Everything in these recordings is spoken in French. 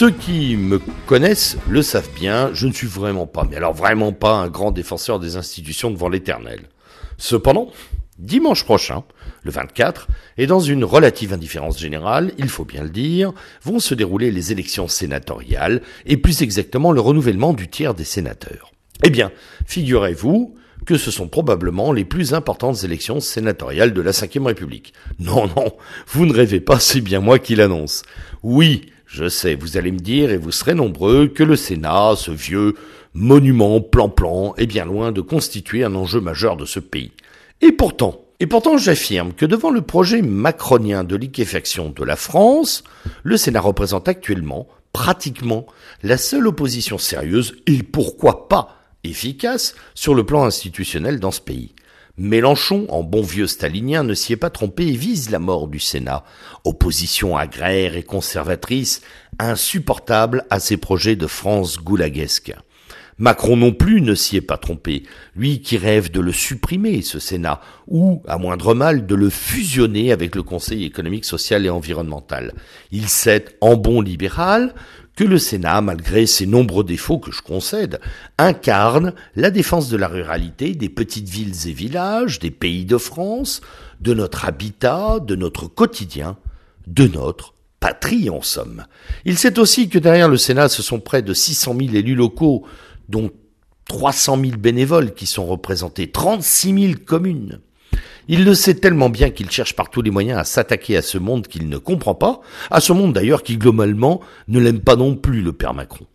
Ceux qui me connaissent le savent bien, je ne suis vraiment pas, mais alors vraiment pas un grand défenseur des institutions devant l'éternel. Cependant, dimanche prochain, le 24, et dans une relative indifférence générale, il faut bien le dire, vont se dérouler les élections sénatoriales, et plus exactement le renouvellement du tiers des sénateurs. Eh bien, figurez-vous que ce sont probablement les plus importantes élections sénatoriales de la Ve République. Non, non, vous ne rêvez pas, c'est bien moi qui l'annonce. Oui, je sais, vous allez me dire, et vous serez nombreux, que le Sénat, ce vieux monument plan-plan, est bien loin de constituer un enjeu majeur de ce pays. Et pourtant, et pourtant j'affirme que devant le projet macronien de liquéfaction de la France, le Sénat représente actuellement, pratiquement, la seule opposition sérieuse, et pourquoi pas efficace, sur le plan institutionnel dans ce pays. Mélenchon, en bon vieux stalinien, ne s'y est pas trompé et vise la mort du Sénat, opposition agraire et conservatrice, insupportable à ses projets de France goulaguesque. Macron non plus ne s'y est pas trompé, lui qui rêve de le supprimer, ce Sénat, ou, à moindre mal, de le fusionner avec le Conseil économique, social et environnemental. Il sait, en bon libéral, que le Sénat, malgré ses nombreux défauts que je concède, incarne la défense de la ruralité, des petites villes et villages, des pays de France, de notre habitat, de notre quotidien, de notre patrie en somme. Il sait aussi que derrière le Sénat, ce sont près de 600 000 élus locaux, dont 300 000 bénévoles qui sont représentés, 36 000 communes. Il le sait tellement bien qu'il cherche par tous les moyens à s'attaquer à ce monde qu'il ne comprend pas, à ce monde d'ailleurs qui globalement ne l'aime pas non plus le père Macron.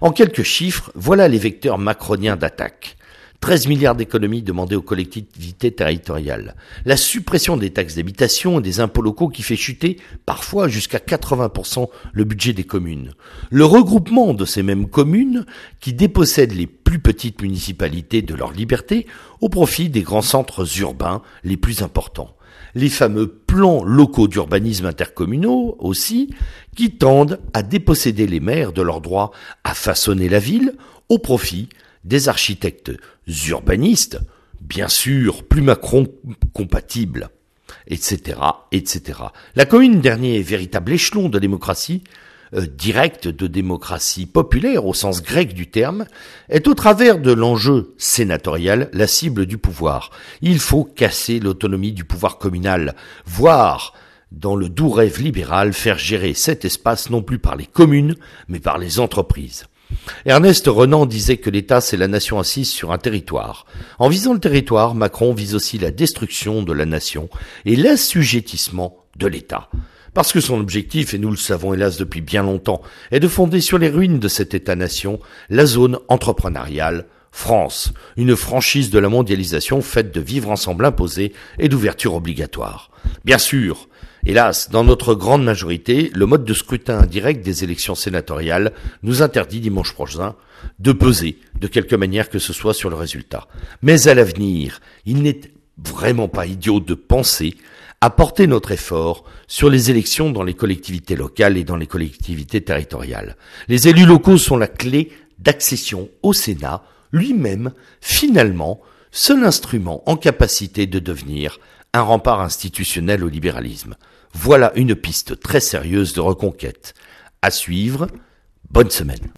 En quelques chiffres, voilà les vecteurs macroniens d'attaque. 13 milliards d'économies demandées aux collectivités territoriales, la suppression des taxes d'habitation et des impôts locaux qui fait chuter parfois jusqu'à 80% le budget des communes, le regroupement de ces mêmes communes qui dépossèdent les plus petites municipalités de leur liberté au profit des grands centres urbains les plus importants, les fameux plans locaux d'urbanisme intercommunaux aussi, qui tendent à déposséder les maires de leur droit à façonner la ville au profit des architectes urbanistes, bien sûr plus Macron compatibles, etc., etc. La commune, dernier véritable échelon de démocratie, euh, directe de démocratie populaire au sens grec du terme, est au travers de l'enjeu sénatorial la cible du pouvoir. Il faut casser l'autonomie du pouvoir communal, voire dans le doux rêve libéral, faire gérer cet espace non plus par les communes, mais par les entreprises. Ernest Renan disait que l'État, c'est la nation assise sur un territoire. En visant le territoire, Macron vise aussi la destruction de la nation et l'assujettissement de l'État. Parce que son objectif, et nous le savons hélas depuis bien longtemps, est de fonder sur les ruines de cet État-nation la zone entrepreneuriale France, une franchise de la mondialisation faite de vivre ensemble imposé et d'ouverture obligatoire. Bien sûr, Hélas, dans notre grande majorité, le mode de scrutin indirect des élections sénatoriales nous interdit dimanche prochain de peser de quelque manière que ce soit sur le résultat. Mais à l'avenir, il n'est vraiment pas idiot de penser à porter notre effort sur les élections dans les collectivités locales et dans les collectivités territoriales. Les élus locaux sont la clé d'accession au Sénat, lui-même, finalement, seul instrument en capacité de devenir un rempart institutionnel au libéralisme. Voilà une piste très sérieuse de reconquête. À suivre. Bonne semaine.